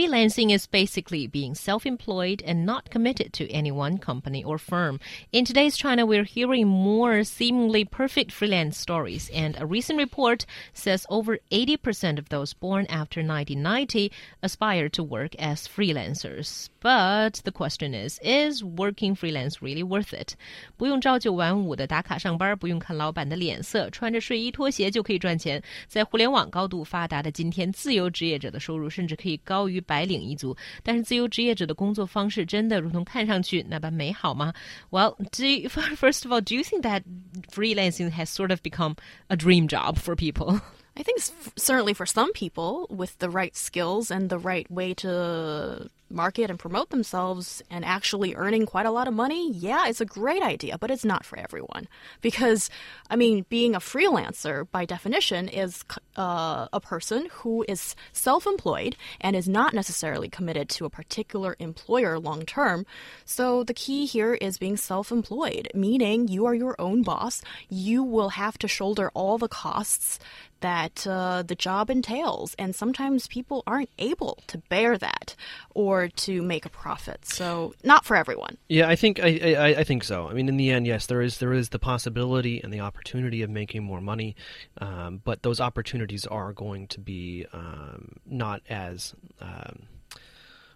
Freelancing is basically being self employed and not committed to any one company or firm. In today's China, we're hearing more seemingly perfect freelance stories, and a recent report says over 80% of those born after 1990 aspire to work as freelancers. But the question is is working freelance really worth it? 不用朝九晚五的打卡上班，不用看老板的脸色，穿着睡衣拖鞋就可以赚钱。在互联网高度发达的今天，自由职业者的收入甚至可以高于 白领一族，但是自由职业者的工作方式真的如同看上去那般美好吗？Well, do you, first of all, do you think that freelancing has sort of become a dream job for people? I think certainly for some people with the right skills and the right way to market and promote themselves and actually earning quite a lot of money, yeah, it's a great idea, but it's not for everyone. Because, I mean, being a freelancer by definition is uh, a person who is self employed and is not necessarily committed to a particular employer long term. So the key here is being self employed, meaning you are your own boss. You will have to shoulder all the costs that uh, the job entails. And sometimes people aren't able to bear that or to make a profit. So not for everyone. Yeah, I think I, I, I think so. I mean, in the end, yes, there is there is the possibility and the opportunity of making more money, um, but those opportunities are going to be um, not as um,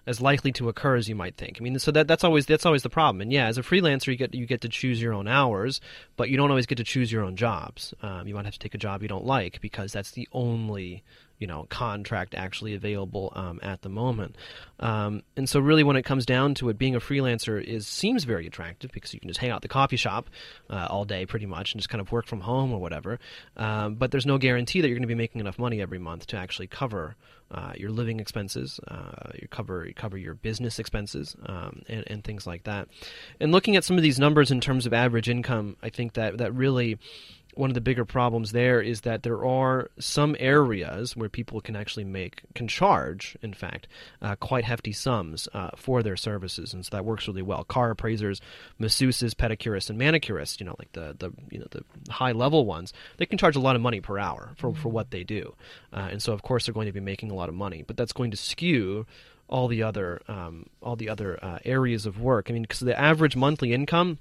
as likely to occur as you might think. I mean, so that that's always that's always the problem. And yeah, as a freelancer, you get you get to choose your own hours, but you don't always get to choose your own jobs. Um, you might have to take a job you don't like because that's the only you know contract actually available um, at the moment. Um, and so, really, when it comes down to it, being a freelancer is seems very attractive because you can just hang out the coffee shop uh, all day, pretty much, and just kind of work from home or whatever. Um, but there's no guarantee that you're going to be making enough money every month to actually cover uh, your living expenses, uh, you cover you cover your business expenses, um, and, and things like that. And looking at some of these numbers in terms of average income, I think that that really one of the bigger problems there is that there are some areas where people can actually make can charge in fact uh, quite hefty sums uh, for their services and so that works really well. Car appraisers masseuses pedicurists and manicurists you know like the, the you know the high level ones they can charge a lot of money per hour for, for what they do. Uh, and so of course they're going to be making a lot of money but that's going to skew all the other um, all the other uh, areas of work. I mean because the average monthly income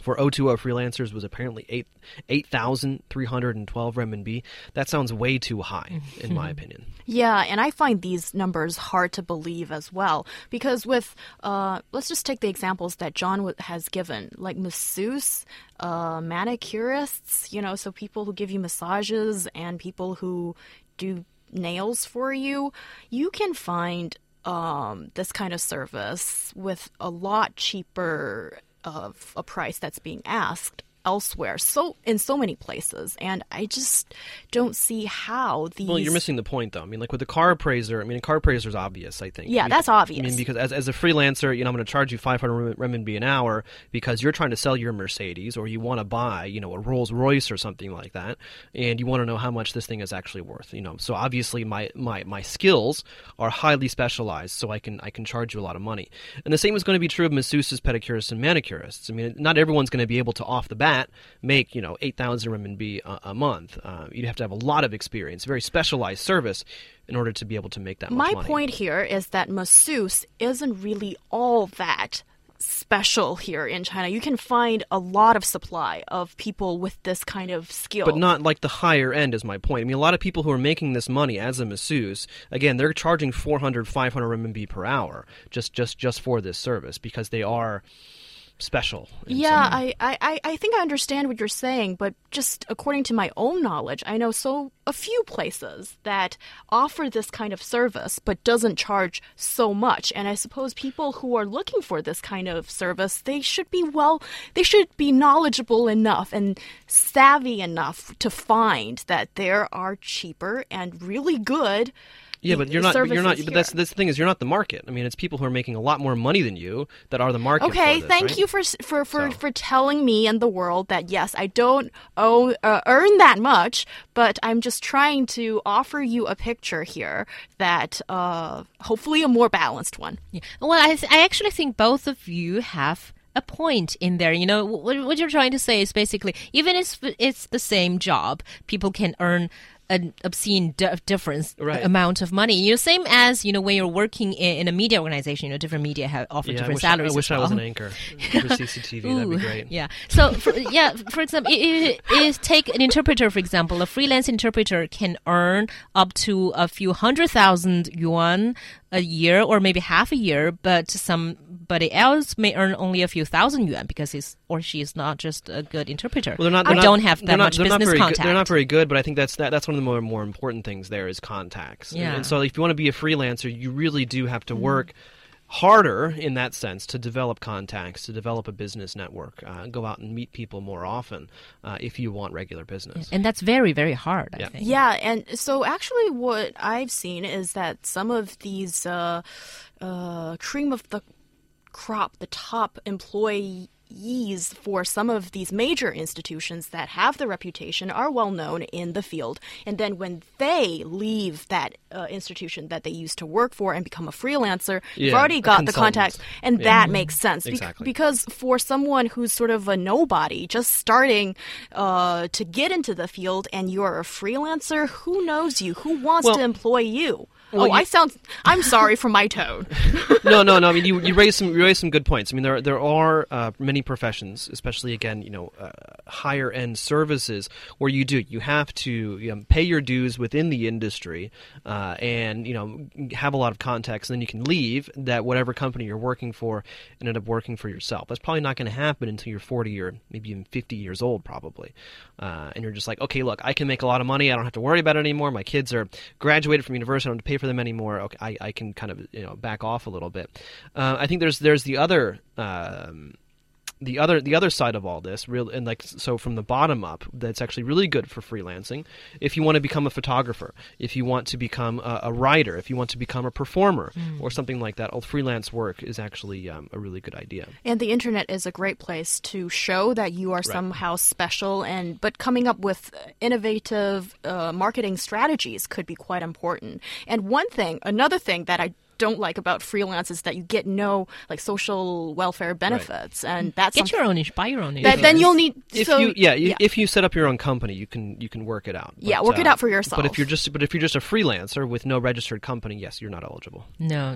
for O2O freelancers was apparently 8 8,312 renminbi. That sounds way too high in my opinion. Yeah, and I find these numbers hard to believe as well because with uh, let's just take the examples that John has given, like masseuse, uh, manicurists, you know, so people who give you massages and people who do nails for you, you can find um, this kind of service with a lot cheaper of a price that's being asked elsewhere. So in so many places. And i just don't see how these well you're missing the point though. I mean like with the car appraiser i mean a car appraiser is obvious i think. Yeah that's obvious i mean because as, as a freelancer you know i'm going to charge you 500 renminbi an hour because you're trying to sell your mercedes or you want to buy you know a rolls royce or something like that and you want to know how much this thing is actually worth you know. So obviously my my my skills are highly specialized so i can i can charge you a lot of money. And the same is going to be true of masseuses pedicurists and manicurists. I mean not everyone's going to be able to off the bat that make you know eight thousand renminbi a, a month. Uh, you'd have to have a lot of experience, very specialized service, in order to be able to make that. My money. point here is that masseuse isn't really all that special here in China. You can find a lot of supply of people with this kind of skill. But not like the higher end is my point. I mean, a lot of people who are making this money as a masseuse, again, they're charging 400, 500 renminbi per hour just, just, just for this service because they are special. Yeah, I, I, I think I understand what you're saying, but just according to my own knowledge, I know so a few places that offer this kind of service but doesn't charge so much. And I suppose people who are looking for this kind of service, they should be well, they should be knowledgeable enough and savvy enough to find that there are cheaper and really good yeah, but you're not. But you're not. But that's that's the thing is you're not the market. I mean, it's people who are making a lot more money than you that are the market. Okay, this, thank right? you for for for, So- for telling me and the world that yes, I don't owe, uh, earn that much, but I'm just trying to offer you a picture here that uh, hopefully a more balanced one. Yeah. Well, I, th- I actually think both of you have a point in there. You know, what, what you're trying to say is basically, even if it's the same job, people can earn an obscene di- difference uh, Right. amount of money. You know, same as you know when you're working in, in a media organization. You know, different media have offer Yeah, I different I, salaries. I wish as I was an anchor for CCTV. That'd be great. Yeah. So, for, yeah, for example, i i is take an interpreter, for example, a freelance interpreter can earn up to a few hundred thousand yuan a year or maybe half a year, but somebody else may earn only a few thousand yuan because he's or she is not just a good interpreter. Well, they're not. I They're not, don't have that not, much business very contact. Good, they're not very good, but I think that's that, that's one of the more more important things. There is contacts. And- Yeah. And, so, if you want to be a freelancer, you really do have Mm-hmm. to work. Harder in that sense to develop contacts, to develop a business network, uh, go out and meet people more often uh, if you want regular business. and that's very, very hard, I Yeah. think. Yeah, and so actually, what I've seen is that some of these uh, uh, cream of the crop, the top employees for some of these major institutions that have the reputation are well known in the field. And then when they leave that uh, institution that they used to work for and become a freelancer, you've already got the contacts, and Yeah. that makes sense. Exactly. because for someone who's sort of a nobody, just starting uh, to get into the field, and you're a freelancer, who knows you? Who wants Well- to employ you? Well, oh, you- I sound. I'm sorry for my tone. no, no, no. I mean, you, you raise some you raise some good points. I mean, there there are uh, many professions, especially again, you know, uh, higher end services where you do you have to you know, pay your dues within the industry, uh, and you know have a lot of contacts, and then you can leave that whatever company you're working for and end up working for yourself. That's probably not going to happen until you're 40 or maybe even 50 years old, probably. Uh, and you're just like, okay, look, I can make a lot of money. I don't have to worry about it anymore. My kids are graduated from university. I don't have to pay for them anymore. Okay, I, I can kind of you know back off a little bit. Uh, I think there's there's the other. Um, the other the other side of all this real and like so from the bottom up that's actually really good for freelancing if you want to become a photographer if you want to become a, a writer if you want to become a performer or something like that all freelance work is actually um, a really good idea. And the internet is a great place to show that you are somehow special, and but coming up with innovative uh, marketing strategies could be quite important. And one thing, another thing that I don't like about freelance is that you get no like social welfare benefits, and that's Get your own, ins- buy your own. that insurance. then you'll need. if so, you yeah, you, if you set up your own company you can you can work it out Yeah, But, work it uh, out for yourself. but yourself. if you're just but if you're just a freelancer with no registered company yes you're not eligible no,